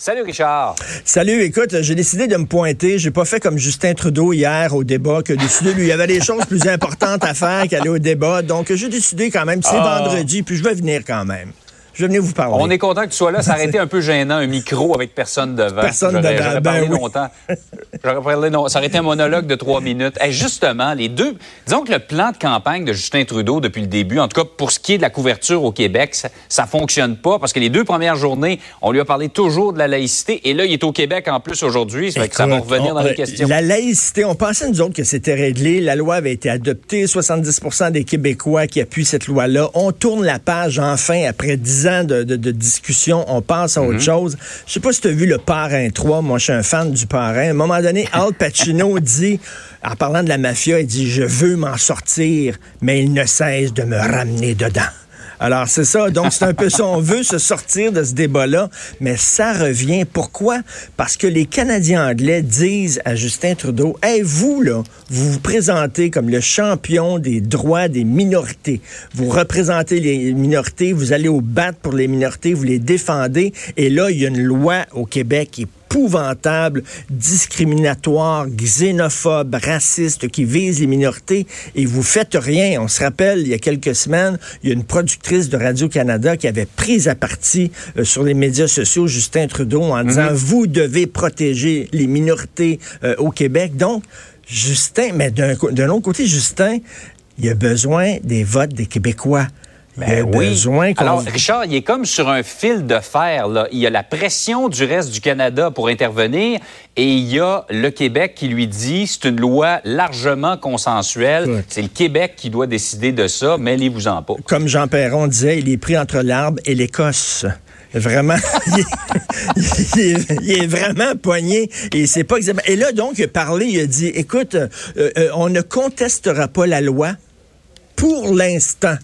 Salut Richard. Salut, écoute, j'ai décidé de me pointer. J'ai pas fait comme Justin Trudeau hier au débat, que décidé, lui, il y avait des choses plus importantes à faire qu'aller au débat. Donc, j'ai décidé quand même, c'est ah. vendredi, puis je vais venir quand même. Je vais venir vous parler. On est content que tu sois là. Ça aurait été un peu gênant, un micro avec personne devant. Personne devant. J'aurais parlé ben longtemps. Parlé, non, ça aurait été un monologue de trois minutes. Et justement, les deux. Disons que le plan de campagne de Justin Trudeau depuis le début, en tout cas pour ce qui est de la couverture au Québec, ça, ne fonctionne pas parce que les deux premières journées, on lui a parlé toujours de la laïcité. Et là, il est au Québec en plus aujourd'hui. Ça, ça va revenir dans les questions. La laïcité, on pensait nous autres que c'était réglé. La loi avait été adoptée. 70% des Québécois qui appuient cette loi-là. On tourne la page enfin après dix ans de, de, de discussion, on passe à autre mhm. chose. Je sais pas si tu as vu le Parrain 3, moi je suis un fan du Parrain. À un moment donné, Al Pacino dit, en parlant de la mafia, il dit, je veux m'en sortir, mais il ne cesse de me ramener dedans. Alors, c'est ça. Donc, c'est un peu ça. On veut se sortir de ce débat-là, mais ça revient. Pourquoi? Parce que les Canadiens anglais disent à Justin Trudeau, hey, vous, là, vous vous présentez comme le champion des droits des minorités. Vous représentez les minorités, vous allez au battre pour les minorités, vous les défendez. Et là, il y a une loi au Québec qui épouvantable, discriminatoire, xénophobe, raciste, qui vise les minorités, et vous faites rien. On se rappelle, il y a quelques semaines, il y a une productrice de Radio-Canada qui avait pris à partie euh, sur les médias sociaux Justin Trudeau en disant, mhm. vous devez protéger les minorités euh, au Québec. Donc, Justin, mais d'un autre côté, Justin, il a besoin des votes des Québécois. Ben oui. Alors, Richard, il est comme sur un fil de fer. Là. Il y a la pression du reste du Canada pour intervenir et il y a le Québec qui lui dit c'est une loi largement consensuelle. C'est le Québec qui doit décider de ça. Mêlez-vous-en pas. Comme Jean Perron disait, il est pris entre l'arbre et l'Écosse. Vraiment, il, est, vraiment poigné et c'est pas exactement. Et là donc, il a parlé, il a dit, écoute, euh, euh, on ne contestera pas la loi pour l'instant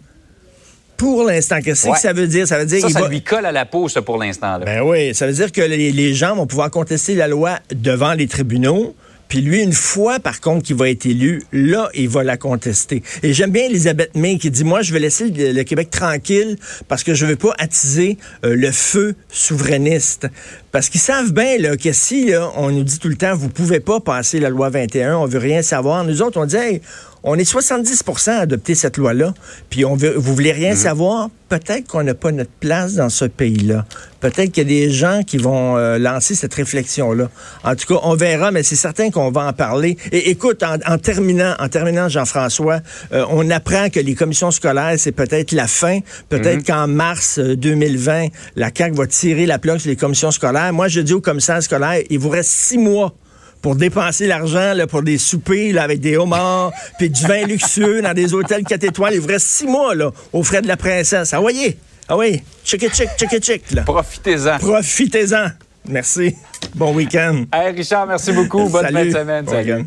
pour l'instant. Qu'est-ce que ça veut dire? Ça veut dire ça, lui colle à la peau, ça, pour l'instant. Ben oui, ça veut dire que les, gens vont pouvoir contester la loi devant les tribunaux. Puis lui, une fois, par contre, qu'il va être élu, là, il va la contester. Et j'aime bien Elisabeth May qui dit, moi, je vais laisser le, Québec tranquille parce que je veux pas attiser euh, le feu souverainiste. Parce qu'ils savent bien là, que si on nous dit tout le temps, vous pouvez pas passer la loi 21, on veut rien savoir. Nous autres, on dit, hey, on est 70% à adopter cette loi-là, puis on veut, vous voulez rien mhm. savoir, peut-être qu'on n'a pas notre place dans ce pays-là. Peut-être qu'il y a des gens qui vont euh, lancer cette réflexion-là. En tout cas, on verra, mais c'est certain qu'on va en parler. Et écoute, en, terminant, en terminant, Jean-François, euh, on apprend que les commissions scolaires, c'est peut-être la fin. Peut-être mhm. qu'en mars 2020, euh, la CAQ va tirer la plaque sur les commissions scolaires. Moi, je dis aux commissaires scolaires, il vous reste six mois pour dépenser l'argent pour des soupers là, avec des homards, puis du vin luxueux dans des hôtels 4 étoiles. Il vous reste six mois là, aux frais de la princesse. Ah voyez, ah oui, check it, check, check it, check. Profitez-en. Profitez-en. Merci. Bon week-end. Hey Richard, merci beaucoup. Bonne fin de semaine. Salut.